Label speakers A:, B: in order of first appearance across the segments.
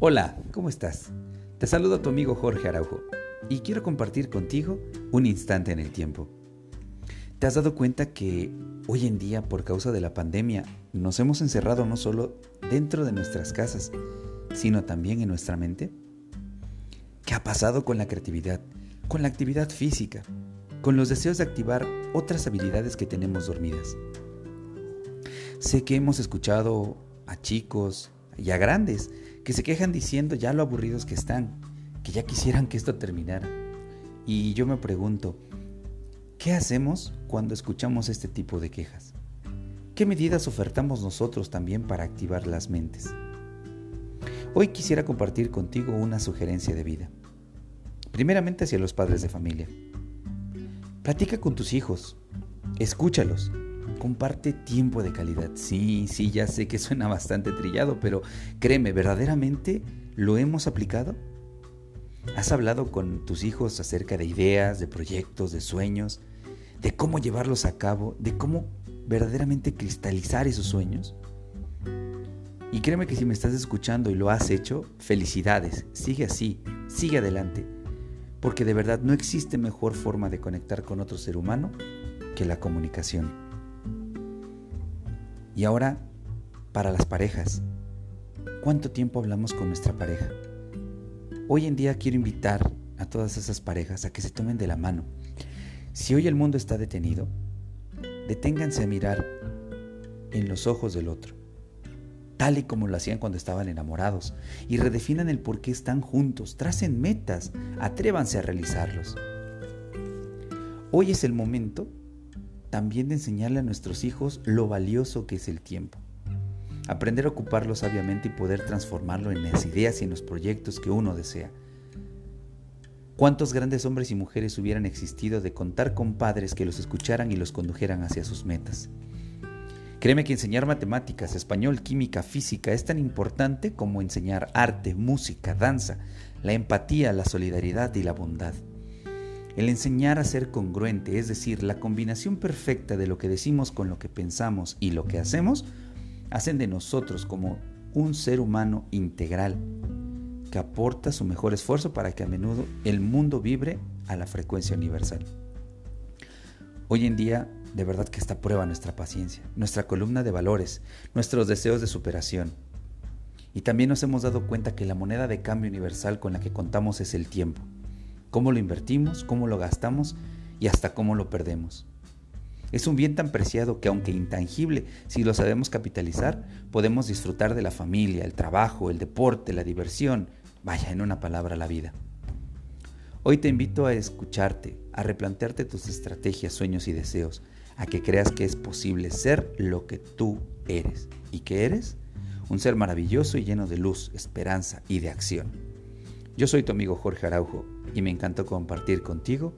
A: Hola, ¿cómo estás? Te saludo a tu amigo Jorge Araujo y quiero compartir contigo un instante en el tiempo. ¿Te has dado cuenta que hoy en día, por causa de la pandemia, nos hemos encerrado no solo dentro de nuestras casas, sino también en nuestra mente? ¿Qué ha pasado con la creatividad, con la actividad física, con los deseos de activar otras habilidades que tenemos dormidas? Sé que hemos escuchado a chicos y a grandes que se quejan diciendo ya lo aburridos que están, que ya quisieran que esto terminara. Y yo me pregunto, ¿qué hacemos cuando escuchamos este tipo de quejas? ¿Qué medidas ofertamos nosotros también para activar las mentes? Hoy quisiera compartir contigo una sugerencia de vida. Primeramente hacia los padres de familia. Platica con tus hijos, escúchalos, comparte tiempo de calidad. Sí, sí, ya sé que suena bastante trillado, pero créeme, ¿verdaderamente lo hemos aplicado? ¿Has hablado con tus hijos acerca de ideas, de proyectos, de sueños, de cómo llevarlos a cabo, de cómo verdaderamente cristalizar esos sueños? Y créeme que si me estás escuchando y lo has hecho, felicidades, sigue así, sigue adelante, porque de verdad no existe mejor forma de conectar con otro ser humano que la comunicación. Y ahora, para las parejas, ¿cuánto tiempo hablamos con nuestra pareja? Hoy en día quiero invitar a todas esas parejas a que se tomen de la mano. Si hoy el mundo está detenido, deténganse a mirar en los ojos del otro, tal y como lo hacían cuando estaban enamorados, y redefinan el por qué están juntos, tracen metas, atrévanse a realizarlos. Hoy es el momento también de enseñarle a nuestros hijos lo valioso que es el tiempo. Aprender a ocuparlo sabiamente y poder transformarlo en las ideas y en los proyectos que uno desea. ¿Cuántos grandes hombres y mujeres hubieran existido de contar con padres que los escucharan y los condujeran hacia sus metas? Créeme que enseñar matemáticas, español, química, física es tan importante como enseñar arte, música, danza, la empatía, la solidaridad y la bondad. El enseñar a ser congruente, es decir, la combinación perfecta de lo que decimos con lo que pensamos y lo que hacemos, hacen de nosotros como un ser humano integral que aporta su mejor esfuerzo para que a menudo el mundo vibre a la frecuencia universal. Hoy en día, de verdad que está prueba nuestra paciencia, nuestra columna de valores, nuestros deseos de superación. Y también nos hemos dado cuenta que la moneda de cambio universal con la que contamos es el tiempo cómo lo invertimos, cómo lo gastamos y hasta cómo lo perdemos. Es un bien tan preciado que aunque intangible, si lo sabemos capitalizar, podemos disfrutar de la familia, el trabajo, el deporte, la diversión, vaya, en una palabra, la vida. Hoy te invito a escucharte, a replantearte tus estrategias, sueños y deseos, a que creas que es posible ser lo que tú eres. ¿Y que eres? Un ser maravilloso y lleno de luz, esperanza y de acción. Yo soy tu amigo Jorge Araujo y me encantó compartir contigo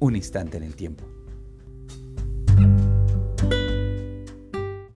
A: un instante en el tiempo.